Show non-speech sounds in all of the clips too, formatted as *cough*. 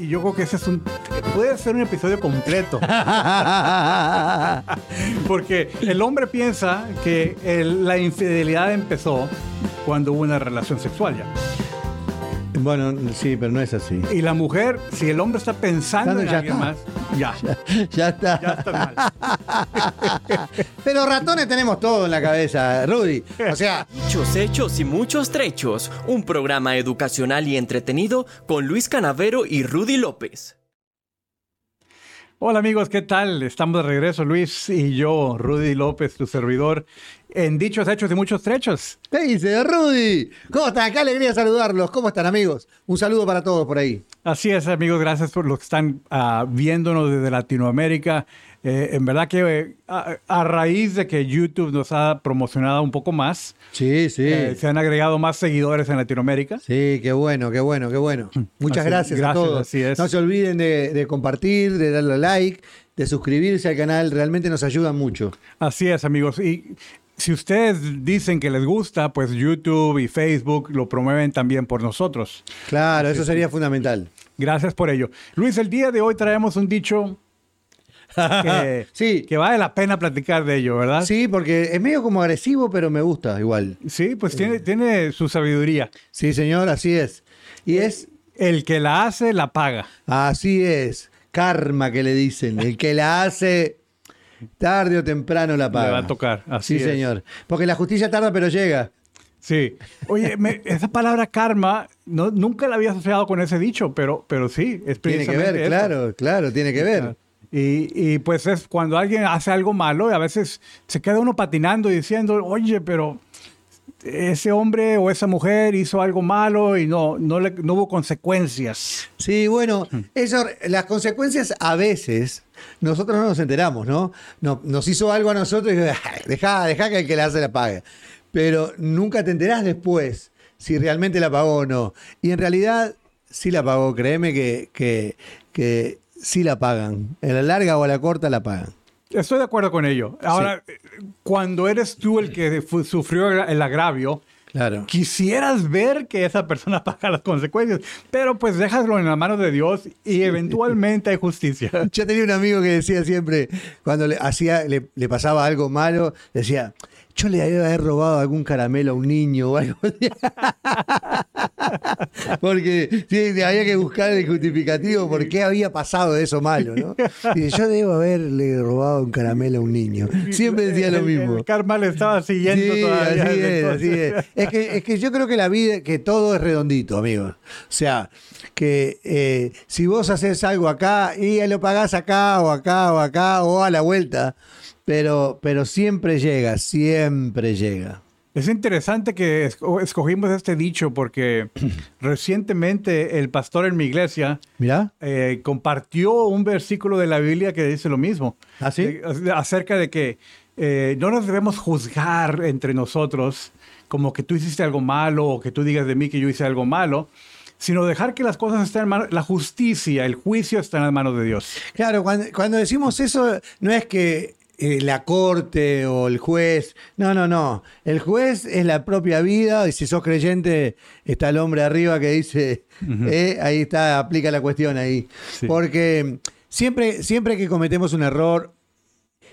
y yo creo que ese es un puede ser un episodio completo. *laughs* Porque el hombre piensa que el- la infidelidad empezó cuando hubo una relación sexual ya. Bueno, sí, pero no es así. Y la mujer, si el hombre está pensando Claro, en ya alguien está. más, ya, *laughs* Ya está. ya está mal. *laughs* Pero ratones tenemos todo en la cabeza, Rudy. O sea, Muchos hechos y muchos trechos. Un programa educacional y entretenido con Luis Canavero y Rudy López. Hola amigos, ¿qué tal? Estamos de regreso, Luis y yo, Rudy López, tu servidor, en dichos hechos y muchos trechos. ¿qué dice Rudy? ¿Cómo están? Qué alegría saludarlos. ¿Cómo están, amigos? Un saludo para todos por ahí. Así es, amigos, gracias por los que están ah, viéndonos desde Latinoamérica. Eh, en verdad que eh, a, a raíz de que YouTube nos ha promocionado un poco más, Sí, sí. eh, se han agregado más seguidores en Latinoamérica. Sí, qué bueno, qué bueno, qué bueno. Muchas Así- gracias, a gracias, todos. así es. No se olviden de, de compartir, de darle like, de suscribirse al canal. Realmente nos ayudan mucho. Así es, amigos. Y si ustedes dicen que les gusta, pues YouTube y Facebook lo promueven también por nosotros. Claro, eso sería fundamental. Gracias por ello. Luis, el día de hoy traemos un dicho que, *laughs* Sí. que vale la pena platicar de ello, ¿verdad? Sí, porque es medio como agresivo, pero me gusta igual. Sí, pues tiene, tiene su sabiduría. Sí, señor, así es. Y es, El que la hace, la paga. así es. Karma que le dicen. El que la hace tarde o temprano la paga. Le va a tocar. Así sí, es. señor. Porque la justicia tarda, pero llega. Sí. Oye, me- esa palabra karma, no, nunca la había asociado con ese dicho, pero, pero sí, es Tiene que ver, precisamente eso. claro, claro, tiene que ver. Y, y, pues es cuando alguien hace algo malo y a veces se queda uno patinando y diciendo, oye, pero ese hombre o esa mujer hizo algo malo y no, no, le- no hubo consecuencias. Sí, bueno, eso, las consecuencias a veces nosotros no nos enteramos, ¿no? No- nos hizo algo a nosotros y deja, deja que el que la hace la pague. Pero nunca te enterás después si realmente la pagó o no. Y en realidad sí la pagó, créeme que, que, que sí la pagan. En la larga o a la corta la pagan. Estoy de acuerdo con ello. Ahora, eh, cuando eres tú el que sufrió el agravio, Claro. quisieras ver que esa persona *laughs* paga las consecuencias, pero pues déjalo en las manos de Dios y eventualmente hay justicia. *laughs* Yo tenía un amigo que decía siempre, cuando le, hacía, le, le pasaba algo malo, decía, yo le había haber robado algún caramelo a un niño o algo. *laughs* *laughs* Porque sí, había que buscar el justificativo por qué había pasado eso malo, ¿no? Y dice, yo debo haberle robado un caramelo a un niño. Siempre decía lo mismo. El karma le estaba siguiendo Sí, todavía. así es, así es. Es que, es que yo creo que la vida, que todo es redondito, amigos. O sea, que eh, si vos haces algo acá y lo pagás acá o acá o acá o a la vuelta, pero, pero siempre llega, siempre llega. Es interesante que esco- escogimos este dicho porque *clears throat* recientemente el pastor en mi iglesia Mirá. eh, compartió un versículo de la Biblia que dice lo mismo. ¿Ah, sí? Eh, acerca de que eh, no nos debemos juzgar entre nosotros como que tú hiciste algo malo o que tú digas de mí que yo hice algo malo, sino dejar que las cosas estén en manos, la justicia, el juicio está en las manos de Dios. Claro, cuando, cuando decimos eso, no es que eh, la corte o el juez, no, no, no. El juez es la propia vida y si sos creyente está el hombre arriba que dice, *laughs* eh, ahí está, aplica la cuestión ahí. Sí. Porque siempre, siempre que cometemos un error,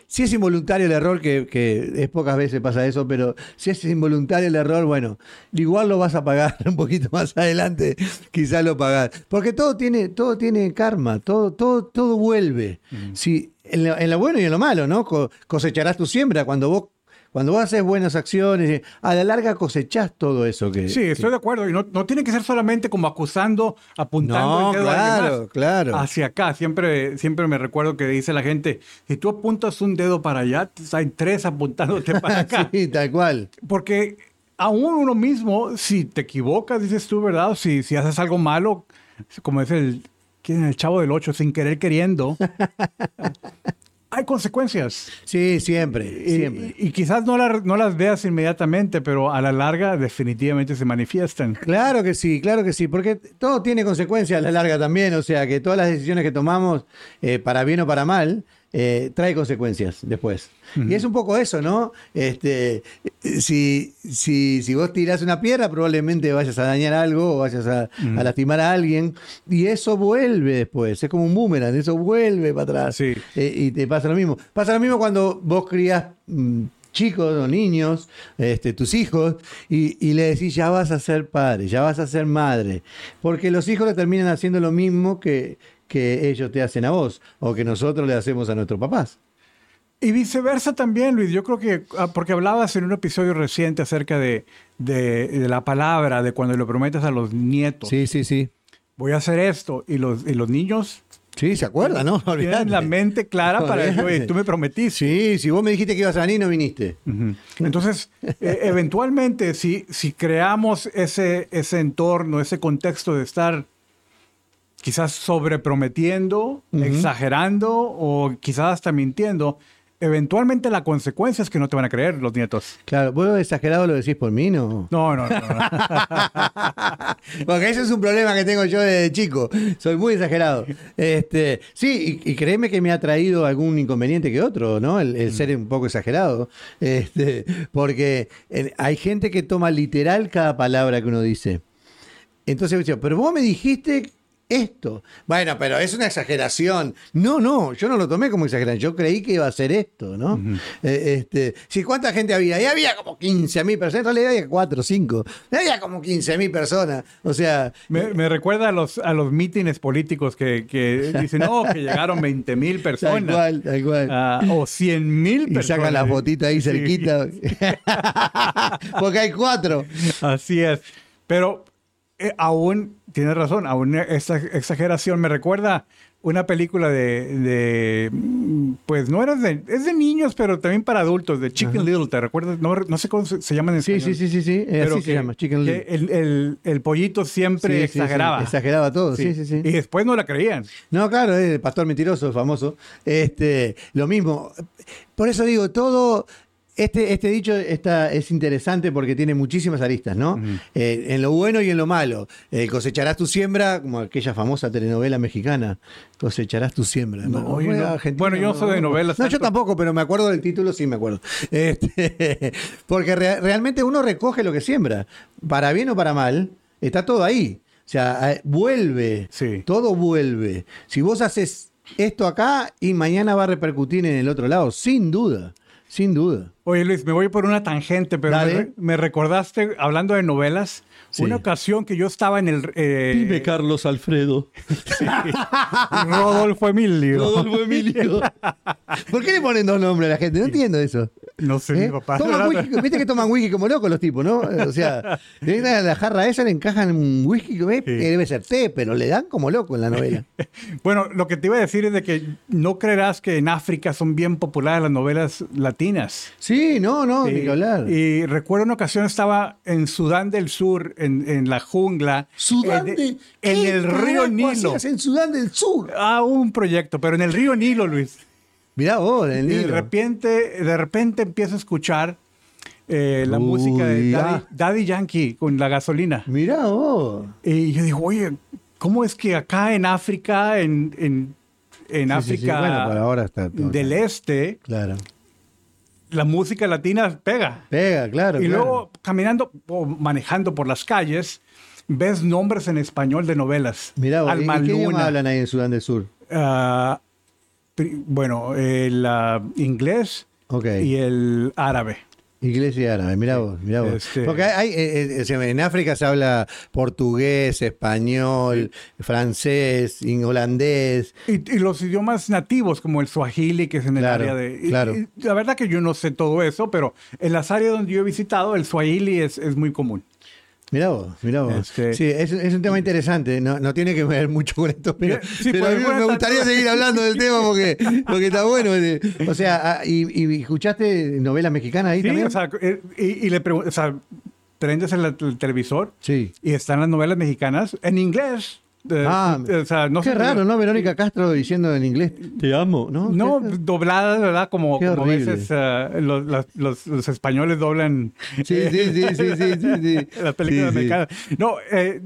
si es involuntario el error, que, que es pocas veces pasa eso, pero si es involuntario el error, bueno, igual lo vas a pagar *laughs* un poquito más adelante, quizás lo pagás. Porque todo tiene, todo tiene karma, todo, todo, todo vuelve. Si, en, lo, en lo bueno y en lo malo, ¿no? Co- cosecharás tu siembra. Cuando vos, cuando vos haces buenas acciones, a la larga cosechás todo eso que. Sí, estoy de acuerdo. Y no, no tiene que ser solamente como acusando, apuntando No, el dedo claro, claro. Hacia acá. Siempre, siempre me recuerdo que dice la gente, si tú apuntas un dedo para allá, hay tres apuntándote *laughs* para acá. sí, tal cual. Porque aún uno mismo, si te equivocas, dices tú, ¿verdad? Si, si haces algo malo, como es el, ¿quién es el chavo del 8, sin querer queriendo, *laughs* hay consecuencias. Sí, siempre, Y, siempre. y- y quizás no, la- no las veas inmediatamente, pero a la larga definitivamente se manifiestan. Claro que sí, claro que sí, porque todo tiene consecuencias a la larga también, o sea que todas las decisiones que tomamos, eh, para bien o para mal, eh, trae consecuencias después. Y es un poco eso, ¿no? Este, si, si, si vos tirás una piedra, probablemente vayas a dañar algo o vayas a, a lastimar a alguien. Y eso vuelve después. Es como un boomerang, eso vuelve para atrás. Sí. Eh, y te pasa lo mismo. Pasa lo mismo cuando vos crías mm, chicos o niños, este, tus hijos, y, y le decís, ya vas a ser padre, ya vas a ser madre. Porque los hijos le terminan haciendo lo mismo que, que ellos te hacen a vos, o que nosotros le hacemos a nuestros papás. Y viceversa también, Luis. Yo creo que, ah, porque hablabas en un episodio reciente acerca de, de- de la palabra, de cuando le prometes a los nietos, Sí, sí, sí. voy a hacer esto, y los, y los niños Sí, se acuerdan, ¿no? tienen la mente clara para decir, tú me prometiste. Sí, si vos me dijiste que ibas a venir, no viniste. Entonces, eh, eventualmente, si, si creamos ese, ese entorno, ese contexto de estar quizás sobreprometiendo, exagerando o quizás hasta mintiendo, eventualmente la consecuencia es que no te van a creer los nietos. Claro, vos exagerado lo decís por mí, ¿no? No, no, no. no. *laughs* Porque ese es un problema que tengo yo desde chico. Soy muy exagerado. Este, sí, y, y créeme que me ha traído algún inconveniente que otro, ¿no? El, el ser un poco exagerado. Este, porque eh, hay gente que toma literal cada palabra que uno dice. Entonces, pero vos me dijiste esto. Bueno, pero es una exageración. No, no, yo no lo tomé como exageración. Yo creí que iba a ser esto, ¿no? Eh, este, sí, ¿cuánta gente había? Y había como 15 mil personas. En realidad había 4 o 5. Había como 15 mil personas. O sea, Me, me recuerda a los, a los mítines políticos que, que *laughs* dicen, no, que llegaron 20 mil tal personas. cual, tal cual. ah, o 100 mil y personas. sacan las botitas ahí Sí. cerquita. *laughs* *laughs* Porque hay cuatro. Así es. Pero eh, aún, tienes razón, aún esta exageración me recuerda una película de, de, pues no era de, es de niños, pero también para adultos, de Chicken Little, ¿te recuerdas? No, no sé cómo se, se llaman en Sí, español. sí, sí, sí, sí. eh, Pero Así se que- llama, Chicken Little. El, el- el pollito siempre Sí, sí, sí, exageraba. Exageraba todo, sí, sí, sí. Y después no la creían. No, claro, es el pastor mentiroso, famoso. Este, lo mismo. Por eso digo, todo. Este, este dicho está, es interesante porque tiene muchísimas aristas, ¿no? Eh, en lo bueno y en lo malo. Eh, cosecharás tu siembra, como aquella famosa telenovela mexicana. Cosecharás tu siembra. No, Bueno, yo no. argentina, Bueno, yo no soy de novelas No, yo tampoco, pero me acuerdo del título, sí me acuerdo. Este, *laughs* porque rea- realmente uno recoge lo que siembra. Para bien o para mal, está todo ahí. O sea, eh, vuelve. Sí. Todo vuelve. Si vos haces esto acá y mañana va a repercutir en el otro lado, sin duda, sin duda. Oye, Luis, me voy por una tangente, pero me, me recordaste, hablando de novelas, Sí. una ocasión que yo estaba en el... eh, Carlos Alfredo. *laughs* Rodolfo Emilio. Rodolfo Emilio. *laughs* ¿Por qué le ponen dos nombres a la gente? No entiendo eso. No sé, ¿Eh? mi papá. Toman *laughs* whisky, Viste que toman whisky como locos los tipos, ¿no? O sea, la jarra esa, le encajan un whisky que que debe ser té, pero le dan como loco en la novela. Bueno, lo que te iba a decir es de que no creerás que en África son bien populares las novelas latinas. Sí, no, no, ni que hablar. y recuerdo una ocasión estaba en Sudán del Sur, en, en la jungla. Sudán en, de. en ¿Qué el río Nilo. en Sudán del Sur. Ah, un proyecto, pero en el río Nilo, Luis. Mirá vos, en el Y de Nilo. repente, de repente empiezo a escuchar eh, la Uy, música de. Daddy, Daddy Yankee con la gasolina. Mirá vos. Y yo digo, oye, ¿cómo es que acá en África, en, en, en Sí, sí, sí. África Bueno, ahora está del Este, Claro. La música latina pega? Pega, claro. y claro. luego caminando o manejando por las calles, ves nombres en español de novelas. Vos. ¿y- Alma ¿y ¿Qué idioma hablan ahí en Sudán del Sur? ah, bueno, el ah, inglés y el árabe. Iglesia árabe, mirá vos, mirá vos. Este- Porque hay, eh, eh, en África se habla portugués, español, francés, holandés. Y, y los idiomas nativos, como el swahili, que es en el Claro, área de... y- claro. y la verdad que yo no sé todo eso, pero en las áreas donde yo he visitado, el swahili es, es muy común. Mirá vos, mirá vos. Este- Sí, es, es un tema interesante, no, no tiene que ver mucho con esto, pero, sí, a mí me gustaría seguir hablando del tema porque, *laughs* porque está bueno. eh. O sea, ah, y, y escuchaste novelas mexicanas ahí Sí, también? o sea, eh, y, y le pregunto, o sea, prendes el, el televisor sí. y están las novelas mexicanas en inglés. Eh, Ah, o sea, no Qué sé- raro, ¿no? Verónica Castro diciendo en inglés, te amo, ¿no? No, ¿Qué- dobladas, ¿verdad? Como, a veces eh, los, los- los- los españoles doblan Sí, sí, sí, sí, sí, sí, sí. *laughs* las películas Sí, mexicanas. No, eh,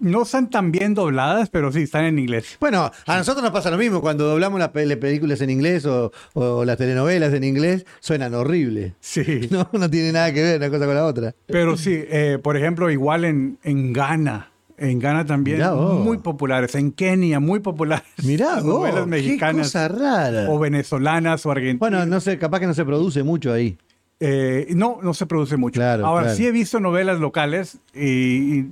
no están tan bien dobladas, pero sí, están en inglés. Bueno, a nosotros nos pasa lo mismo. Cuando doblamos las pe- películas en inglés o, o las telenovelas en inglés, suenan horrible. Sí. *laughs* No, no tiene nada que ver una cosa con la otra. Pero sí, eh, por ejemplo, igual en, en Ghana. En Ghana también muy populares. En Kenia muy populares. Mirá, *laughs* qué mexicanas. cosa rara. O venezolanas o argentinas. Bueno, no sé, capaz que no se produce mucho ahí. Eh, no, no se produce mucho. Claro, Ahora, claro. sí he visto novelas locales y, y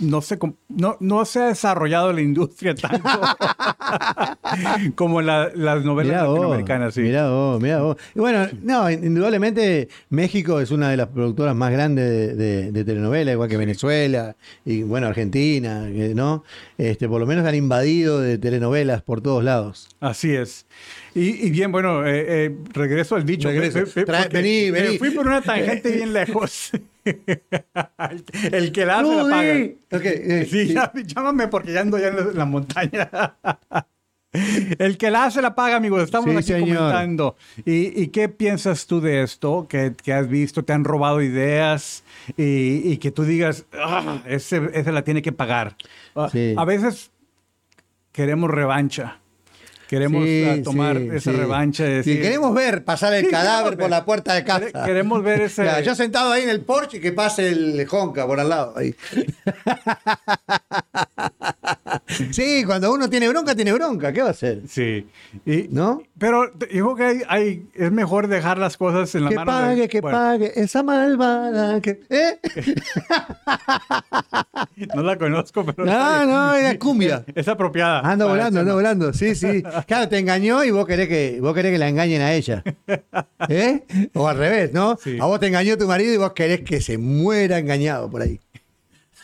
no, cómo- no, no se ha desarrollado la industria *laughs* tanto *laughs* como la- las novelas Mirá vos, latinoamericanas. Sí. mirá vos, mirá vos. Y bueno, no, indudablemente México es una de las productoras más grandes de, de- de telenovelas, igual que Venezuela y bueno, Argentina, que, ¿no? Este, por lo menos han invadido de telenovelas por todos lados. Así es. Y, y bien, bueno, eh, eh, regreso al dicho. Regreso. Trae- porque vení, me fui por una tangente *laughs* bien lejos. el, *laughs* el que la hace la paga. Ok, eh, Sí, sí. ya- llámame porque ya ando ya en la, en la montaña. *laughs* El que la hace la paga, amigos. Estamos Sí, aquí señor. comentando. ¿Y, y qué piensas tú de esto? ¿Que, que has visto? ¿Te han robado ideas? Y, y que tú digas, "Ah, ese, ese la tiene que pagar. Ah, Sí. A veces queremos revancha. Queremos Sí, ah, tomar sí, esa sí. revancha. de decir, queremos ver pasar el cadáver por la puerta de casa. Quere- queremos ver ese- Claro, yo sentado ahí en el porche y que pase el Honka por al lado. ahí. *laughs* sí, cuando uno tiene bronca, tiene bronca. ¿Qué va a hacer? Sí. Y, ¿No? Pero digo que hay, hay- es mejor dejar las cosas en la Que mano de- pague, que bueno, pague esa malvada. Que... ¿Eh? *laughs* No la conozco, pero. No, no, era cumbia. Es apropiada. Anda volando, anda volando. Sí, sí. *laughs* Claro, te engañó y vos querés que, vos querés que la engañen a ella. ¿Eh? O al revés, ¿no? Sí. A vos te engañó tu marido y vos querés que se muera engañado por ahí.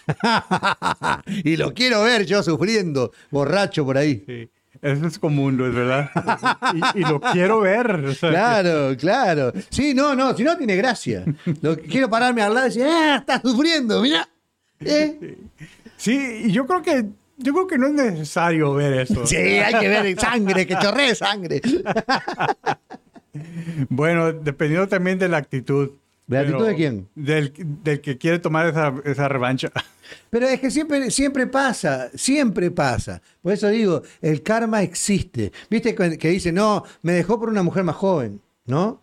*laughs* y lo quiero ver yo sufriendo, borracho por ahí. Sí. Eso es común, ¿no es verdad? y, y lo quiero ver. o sea, Claro, claro. Sí, no, no, si no tiene gracia. Lo, quiero pararme al lado y decir, ¡ah, estás sufriendo! Mirá. ¿Eh? Sí, y yo creo que. Yo creo que no es necesario ver eso. Sí, hay que ver sangre, que chorree sangre. Bueno, dependiendo también de la actitud. ¿De la actitud Pero de quién? Del, del que quiere tomar esa, esa revancha. *laughs* Pero es que siempre, siempre pasa, siempre pasa. Por eso digo, el karma existe. Viste que, dice, no, me dejó por una mujer más joven, ¿no?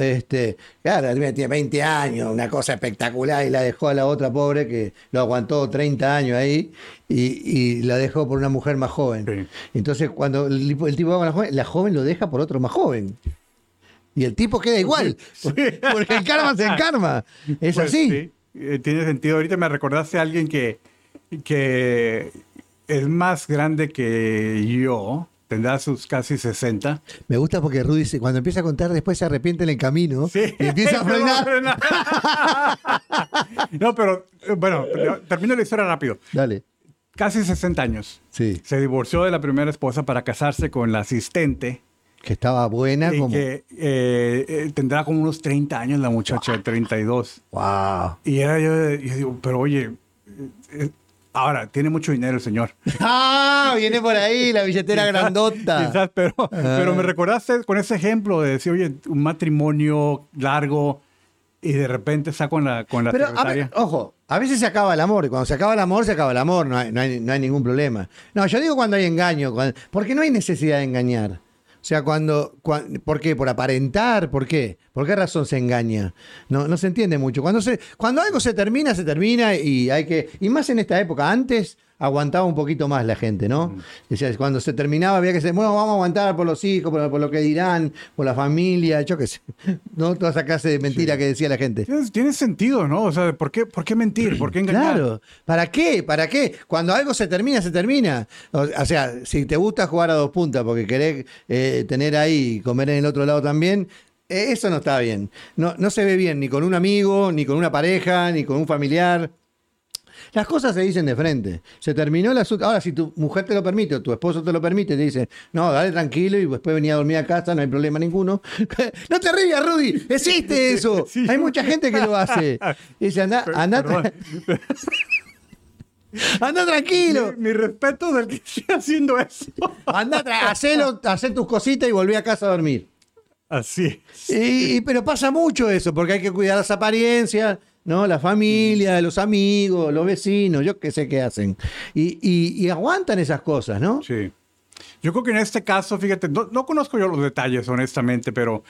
Este, claro, tiene 20 años, una cosa espectacular, y la dejó a la otra pobre que lo aguantó 30 años ahí y, y la dejó por una mujer más joven. Sí. Entonces, cuando el, tipo- el tipo va con la joven, la joven lo deja por otro más joven. Y el tipo queda igual, porque, porque el karma es el karma. *laughs* Es Pues así. sí, eh, tiene sentido. Ahorita me recordaste a alguien que, que es más grande que yo. Tendrá sus casi 60. Me gusta porque Rudy se- cuando empieza a contar después se arrepiente en el camino Sí. y empieza a *laughs* frenar. *laughs* no, pero eh, bueno, termino la historia rápido. Dale. Casi 60 años. Sí. Se divorció de la primera esposa para casarse con la asistente. Que estaba buena y como. que eh, eh, tendrá como unos 30 años la muchacha, 32. ¡Wow! Y era yo, yo digo, pero oye, eh, ahora tiene mucho dinero el señor. *laughs* ¡Ah! Viene por ahí la billetera grandota. Quizás, pero, Ah. pero me recordaste con ese ejemplo de decir, oye, un matrimonio largo y de repente está con la, con la Pero, a ver, ojo, a veces se acaba el amor. Y cuando se acaba el amor, se acaba el amor. No hay, no hay, no hay ningún problema. No, yo digo cuando hay engaño. cuando- porque no hay necesidad de engañar. O sea, cuando, cuan- ¿Por qué? ¿Por aparentar? ¿Por qué? ¿Por qué razón se engaña? No, no se entiende mucho. Cuando, se, cuando algo se termina, se termina y hay que. Y más en esta época. Antes aguantaba un poquito más la gente, ¿no? Decía, cuando se terminaba había que decir, bueno, vamos a aguantar por los hijos, por, por lo que dirán, por la familia, yo qué sé. *laughs* No toda esa clase de mentira que decía la gente. Tiene, tiene sentido, ¿no? O sea, ¿por qué, ¿por qué mentir? ¿Por qué engañar? Claro, ¿para qué? ¿Para qué? Cuando algo se termina, se termina. O, o sea, si te gusta jugar a dos puntas porque querés eh, tener ahí y comer en el otro lado también, eh, eso no está bien. No, no se ve bien ni con un amigo, ni con una pareja, ni con un familiar. Las cosas se dicen de frente. Se terminó el asunto. Ahora, si tu mujer te lo permite o tu esposo te lo permite, te dice, no, dale tranquilo y después venía a dormir a casa, no hay problema ninguno. *laughs* no te rías, Rudy, existe eso. Sí. Hay mucha gente que lo hace. Y *laughs* dice, anda, anda, anda tranquilo. Mi, mi respeto del que *laughs* esté haciendo eso. Anda, hacelo, hacé tus cositas y volví a casa a dormir. Así. Y, y- pero pasa mucho eso, porque hay que cuidar las apariencias. ¿No? La familia, los amigos, los vecinos, yo qué sé qué hacen. Y, y- y aguantan esas cosas, ¿no? Sí. Yo creo que en este caso, fíjate, no, no conozco yo los detalles, honestamente, pero,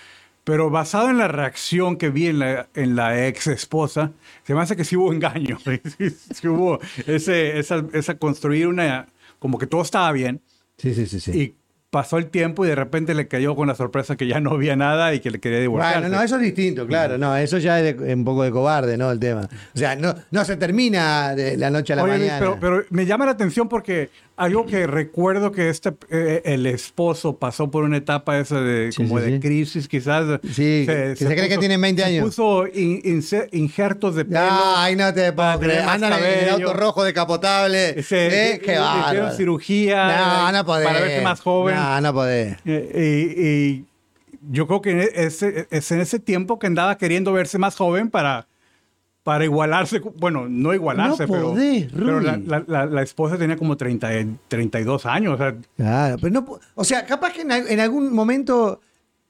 pero basado en la reacción que vi en la, en la ex esposa, se me hace que sí hubo engaño. *laughs* Sí, sí hubo ese, esa, esa construir una, como que todo estaba bien, Sí, sí, sí, sí. y pasó el tiempo y de repente le cayó con la sorpresa que ya no había nada y que le quería divorciarse. Bueno, no, eso es distinto, claro. No, eso ya es de- un poco de cobarde, ¿no? El tema. O sea, no, no se termina de la noche a la Oye, mañana. pero, pero me llama la atención porque algo que recuerdo que este eh, el esposo pasó por una etapa esa de Sí, como sí, de sí. crisis quizás Sí, que se cree que tienen 20 se años. puso in- inse- injertos de pelo Ay, no te puedo creer. Andan en el auto rojo decapotable. Se- ¿Eh? Qué le hicieron cirugía No, no podés. para verse más joven No, no podés. Eh, y, y yo creo que ese, es en ese tiempo que andaba queriendo verse más joven para, para igualarse. Bueno, no igualarse, No pero, podés, pero la, Rudy. la- la- la esposa tenía como 30, y- 32 años. O sea, Claro, pero no. O sea, capaz que en, al- en algún momento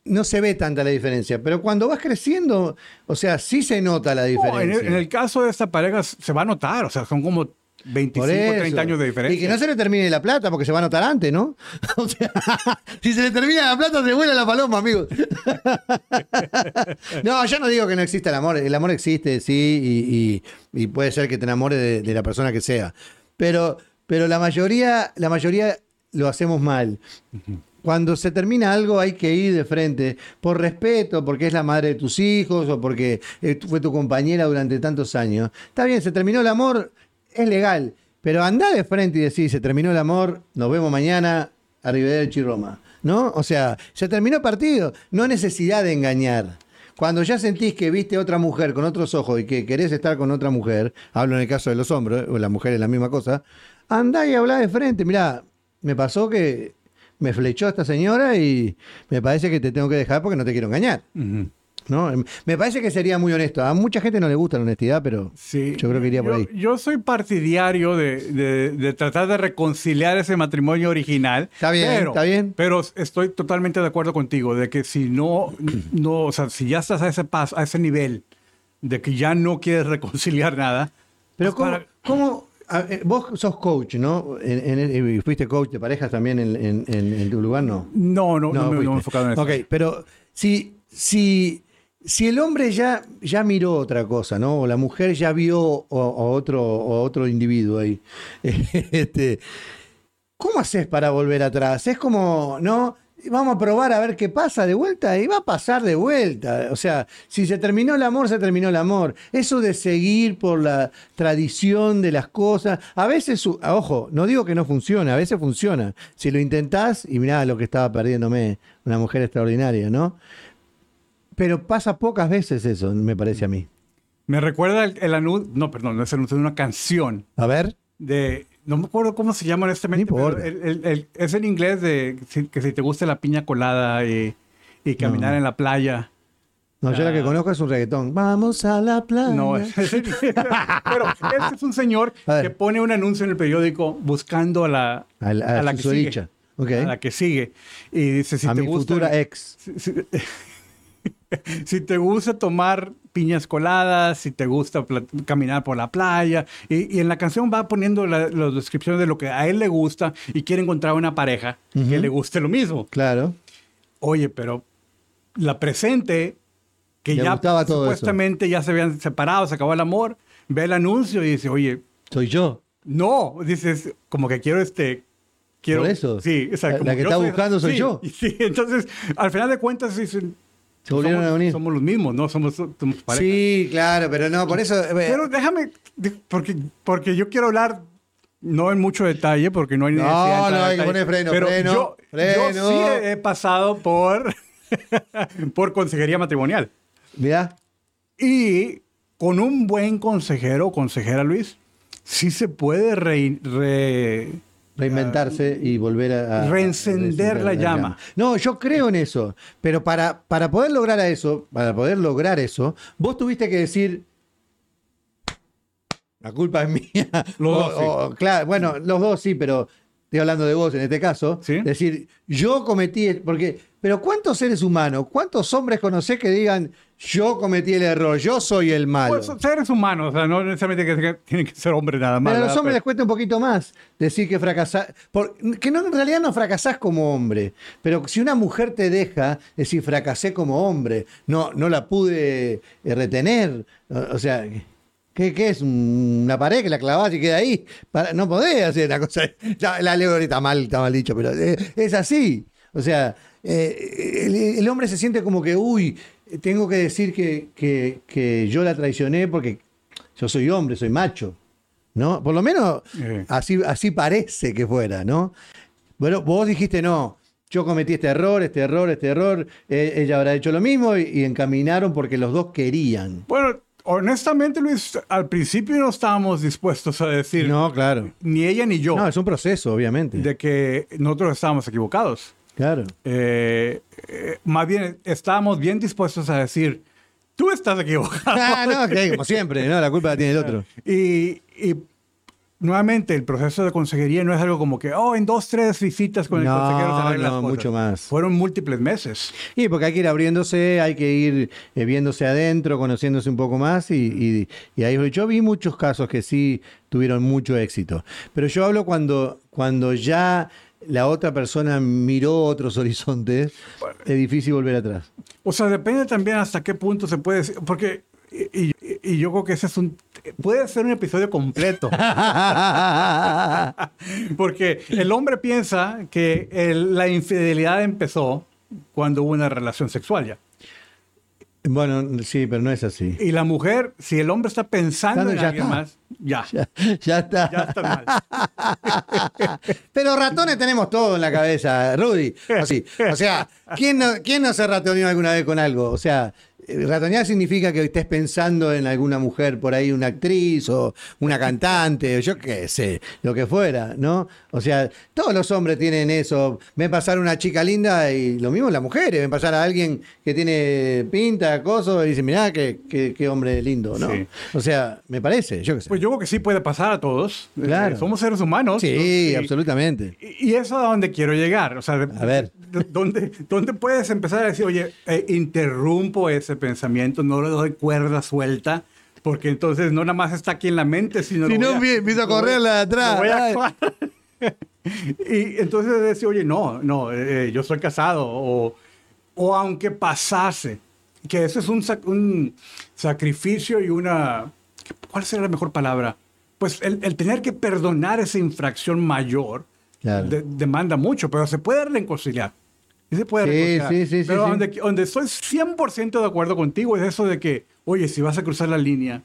no se ve tanta la diferencia, pero cuando vas creciendo, o sea, sí se nota la no, en, diferencia. el, en el caso de esta pareja se va a notar. O sea, son como 25, Por eso. 30 años de diferencia. Y que no se le termine la plata porque se va a notar antes, ¿no? *laughs* O sea, si se le termina la plata, se vuela la paloma, amigo. *laughs* no, yo no digo que no exista el amor. El amor existe, sí, y, y- y puede ser que te enamores de, de la persona que sea. Pero, pero la mayoría, la mayoría lo hacemos mal. Cuando se termina algo hay que ir de frente, por respeto, porque es la madre de tus hijos o porque eh, fue tu compañera durante tantos años. Está bien, se terminó el amor, es legal, pero anda de frente y decir, se terminó el amor, nos vemos mañana, arrivederci Roma. ¿No? O sea, se terminó el partido, no necesidad de engañar. Cuando ya sentís que viste otra mujer con otros ojos y que querés estar con otra mujer, hablo en el caso de los hombres, o la mujer es la misma cosa, andá y habla de frente. Mirá, me pasó que me flechó esta señora y me parece que te tengo que dejar porque no te quiero engañar. Ujú. ¿No? Me parece que sería muy honesto. A mucha gente no le gusta la honestidad, pero Sí. yo creo que iría por Yo- ahí. Yo soy partidario de, de- de tratar de reconciliar ese matrimonio original. Está bien, pero, está bien. Pero estoy totalmente de acuerdo contigo de que si no, no, o sea, si ya estás a ese paso, a ese nivel de que ya no quieres reconciliar nada. Pero pues ¿cómo, para- cómo- eh, vos sos coach, ¿no? En- fuiste coach de parejas también en, en- tu lugar, ¿no. No, no, no, me, no me he enfocado en eso. Ok, pero si, si, si el hombre ya, ya miró otra cosa, ¿no? O la mujer ya vio o otro, o otro individuo ahí. *laughs* este, ¿Cómo haces para volver atrás? Es como, ¿no? Vamos a probar a ver qué pasa de vuelta y va a pasar de vuelta. O sea, si se terminó el amor, se terminó el amor. Eso de seguir por la tradición de las cosas, a veces, ojo, no digo que no funcione, a veces funciona. Si lo intentás, y mirá lo que estaba perdiéndome, una mujer extraordinaria, ¿no? Pero pasa pocas veces eso, me parece a mí. Me recuerda el, el anuncio, no, perdón, no es el anuncio de una canción A ver. de, no me acuerdo cómo se llama honestamente, No pero el- es en inglés de si- que si te gusta la piña colada y, y caminar No. en la playa. No, yo la que Ah. conozco es un reggaetón. Vamos a la playa. No, es- pero este es un señor A que pone un anuncio en el periódico buscando a la, A la- a la su que sigue. A la que sigue. Y dice, si a te mi gusta... futura ex. si, si- *laughs* si te gusta tomar piñas coladas, si te gusta caminar por la playa, y, y en la canción va poniendo la, las descripciones de lo que a él le gusta y quiere encontrar una pareja que Ujú. le guste lo mismo. Claro. Oye, pero la presente, que Le ya todo eso. supuestamente ya se habían separado, se acabó el amor, ve el anuncio y dice, oye, Soy yo. no, dices, como que quiero este. Quiero, Por eso. Sí, o sea, La- la que está buscando soy sí, yo. *laughs* Sí, entonces, al final de cuentas, dicen, Se volvieron somos, a unir. somos los mismos, ¿no? Somos, somos pareja. Sí, claro, pero no, por eso. eh, Pero déjame, porque, porque yo quiero hablar, no en mucho detalle, porque no hay No, necesidad no, en hay que poner freno, pero freno, yo, freno. yo sí he, he pasado por, *laughs* por consejería matrimonial. Mirá. Y con un buen consejero o consejera, Luis, sí se puede re- re- Reinventarse y volver a. Reencender la llama. No, yo creo en eso. Pero para, para poder lograr a eso, para poder lograr eso, vos tuviste que decir. La culpa es mía. Los O- dos, sí. o- claro, bueno, los dos sí, pero estoy hablando de vos en este caso. Sí. Decir, yo cometí. Porque pero ¿cuántos seres humanos, cuántos hombres conocés que digan, yo cometí el error, yo soy el malo? Pues son seres humanos, o sea, no necesariamente que, que tienen que ser hombres nada más. Pero a los hombres les cuesta un poquito más decir que fracasás. Que no, en realidad no fracasás como hombre. Pero si una mujer te deja, decir fracasé como hombre, no, no la pude eh, retener. O, o sea, ¿qué, qué es? ¿Una pared que la clavás y queda ahí? Para- no podés hacer una cosa. *laughs* Ya, la alegoría está mal, está mal dicho, pero eh, es así. O sea, eh, el, el hombre se siente como que, uy, tengo que decir que, que- que yo la traicioné porque yo soy hombre, soy macho. ¿No? Por lo menos Eh. así, así parece que fuera, ¿no? Bueno, vos dijiste no. Yo cometí este error, este error, este error. eh, ella habrá hecho lo mismo y, y encaminaron porque los dos querían. Bueno, honestamente, Luis, al principio no estábamos dispuestos a decir, No, claro. ni ella ni yo, No, es un proceso, obviamente. de que nosotros estábamos equivocados. Claro. Eh, eh, más bien, estábamos bien dispuestos a decir, tú estás equivocado. Ah, no, como siempre, ¿no? La culpa la tiene el otro. Y, y nuevamente, el proceso de consejería no es algo como que, oh, en dos, tres visitas con el No, consejero se las no, cosas. mucho más. Fueron múltiples meses. Y porque hay que ir abriéndose, hay que ir eh, viéndose adentro, conociéndose un poco más y, y- y ahí yo vi muchos casos que sí tuvieron mucho éxito. Pero yo hablo cuando, cuando ya la otra persona miró otros *laughs* horizontes, es difícil volver atrás. O sea, depende también hasta qué punto se puede decir, porque, y, y- y yo creo que ese es un, puede ser un episodio completo. *laughs* Porque el hombre piensa que el- la infidelidad empezó cuando hubo una relación sexual ya. Bueno, sí, pero no es así. Y la mujer, si el hombre está pensando Claro, en ya alguien está. más, ya, *laughs* Ya, ya está. ya está mal. *laughs* Pero ratones tenemos todo en la cabeza, Rudy. Así. O sea, ¿quién no, ¿quién no se ratoneó alguna vez con algo? O sea, ratonear significa que estés pensando en alguna mujer por ahí, una actriz o una cantante, o yo qué sé, lo que fuera, ¿no? O sea, todos los hombres tienen eso. Ven pasar una chica linda y lo mismo las mujeres. Ven pasar a alguien que tiene pinta, coso, y dicen, mirá, qué, qué, qué hombre lindo, ¿no? Sí. O sea, me parece, yo qué sé. Pues yo creo que sí puede pasar a todos. Claro. Eh, somos seres humanos. sí, Y- absolutamente. Y y eso a donde quiero llegar. O sea, de- A ver. De- ¿dónde, dónde puedes empezar a decir, oye, eh, interrumpo ese pensamiento, no le doy cuerda suelta, porque entonces no nada más está aquí en la mente, sino... Si no, empiezo a lo voy- correr la de atrás. voy a *laughs* y entonces decir, oye, no, no, eh, yo soy casado, o, o aunque pasase, que eso es un, sac- un sacrificio y una... ¿Cuál sería la mejor palabra? Pues el, el tener que perdonar esa infracción mayor Claro. de- demanda mucho, pero se puede reconciliar. Sí se puede Sí, sí, sí, pero. Donde, donde estoy 100% de acuerdo contigo es eso de que, oye, si vas a cruzar la línea,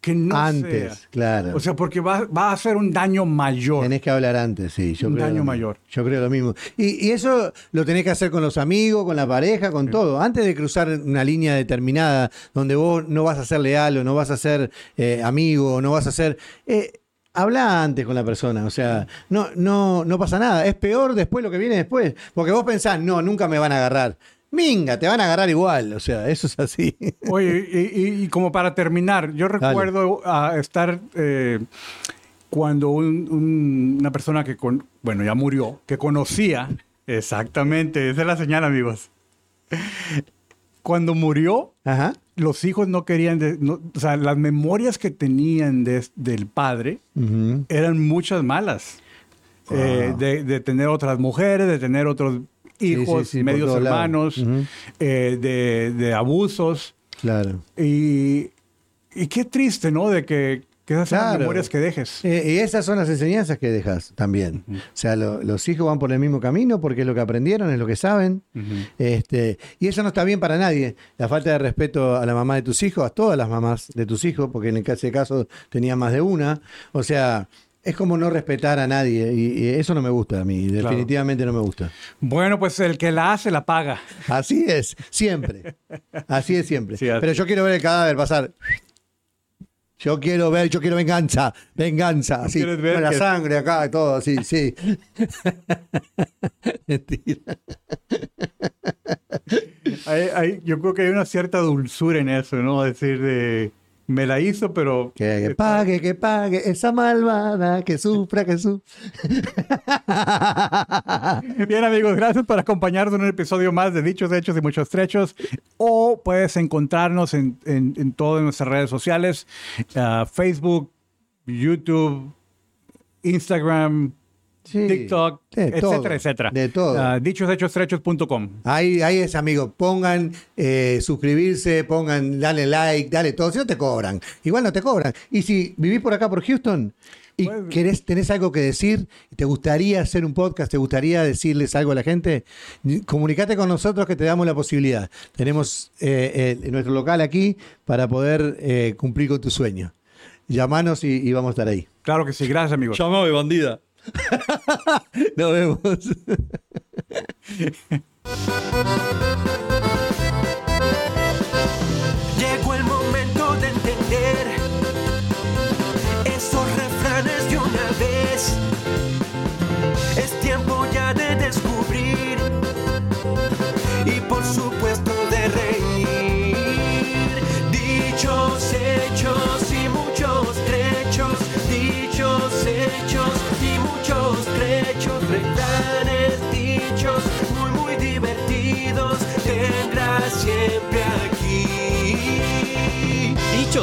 que no Antes, sea. claro. O sea, porque va, va a hacer un daño mayor. Tenés que hablar antes, sí. Yo Un creo daño mayor. Yo creo lo mismo. Y, y eso lo tenés que hacer con los amigos, con la pareja, con todo. Antes de cruzar una línea determinada donde vos no vas a ser leal o no vas a ser eh, amigo o no vas a ser... Eh, habla antes con la persona, o sea, no, no, no pasa nada. Es peor después lo que viene después. Porque vos pensás, no, nunca me van a agarrar. Minga, te van a agarrar igual. O sea, eso es así. *laughs* Oye, y, y- y como para terminar, yo recuerdo a estar eh, cuando un- un- una persona que, con, bueno, ya murió, que conocía, exactamente, esa es la señal, amigos. *laughs* Cuando murió, Ajá. Los hijos no querían, de- no- o sea, las memorias que tenían de- del padre eran muchas malas. Eh, de, de tener otras mujeres, de tener otros hijos, sí, medios hermanos, eh, de, de abusos. Claro. Y, y qué triste, ¿no? De que, que esas sean las Claro. memorias que dejes. Eh, y esas son las enseñanzas que dejas también. O sea, lo- los hijos van por el mismo camino porque es lo que aprendieron, es lo que saben. este, y eso no está bien para nadie. La falta de respeto a la mamá de tus hijos, a todas las mamás de tus hijos, porque en ese caso tenía más de una. O sea, es como no respetar a nadie. Y, eso no me gusta a mí. Claro. Definitivamente no me gusta. Bueno, pues el que la hace, la paga. Así es, siempre. *laughs* Así es siempre. Sí, así. Pero yo quiero ver el cadáver pasar. Yo quiero ver, yo quiero venganza, venganza, así, con la sangre acá y todo, así, sí. *laughs* Mentira. Hay- hay- yo creo que hay una cierta dulzura en eso, ¿no? Decir de me la hizo, pero... Que, que pague, que pague, esa malvada, que sufra, que sufra. *laughs* Bien amigos, gracias por acompañarnos en un episodio más de Dichos, Hechos y Muchos Trechos. O puedes encontrarnos en, en, en todas nuestras redes sociales, uh, Facebook, YouTube, Instagram, Sí, TikTok, de etcétera, todo, etcétera. De todo. Uh, dichoshechos.com. Ahí, ahí es, amigo. Pongan eh, suscribirse, pongan, dale like, dale todo. Si no te cobran, igual no te cobran. Y si vivís por acá, por Houston, y Pues- querés, tenés algo que decir, te gustaría hacer un podcast, te gustaría decirles algo a la gente, comunicate con nosotros que te damos la posibilidad. Tenemos eh, nuestro local aquí para poder eh, cumplir con tu sueño. Llamanos y, y vamos a estar ahí. Claro que sí, gracias amigos. Llámame bandida. *laughs* Nos vemos. *laughs*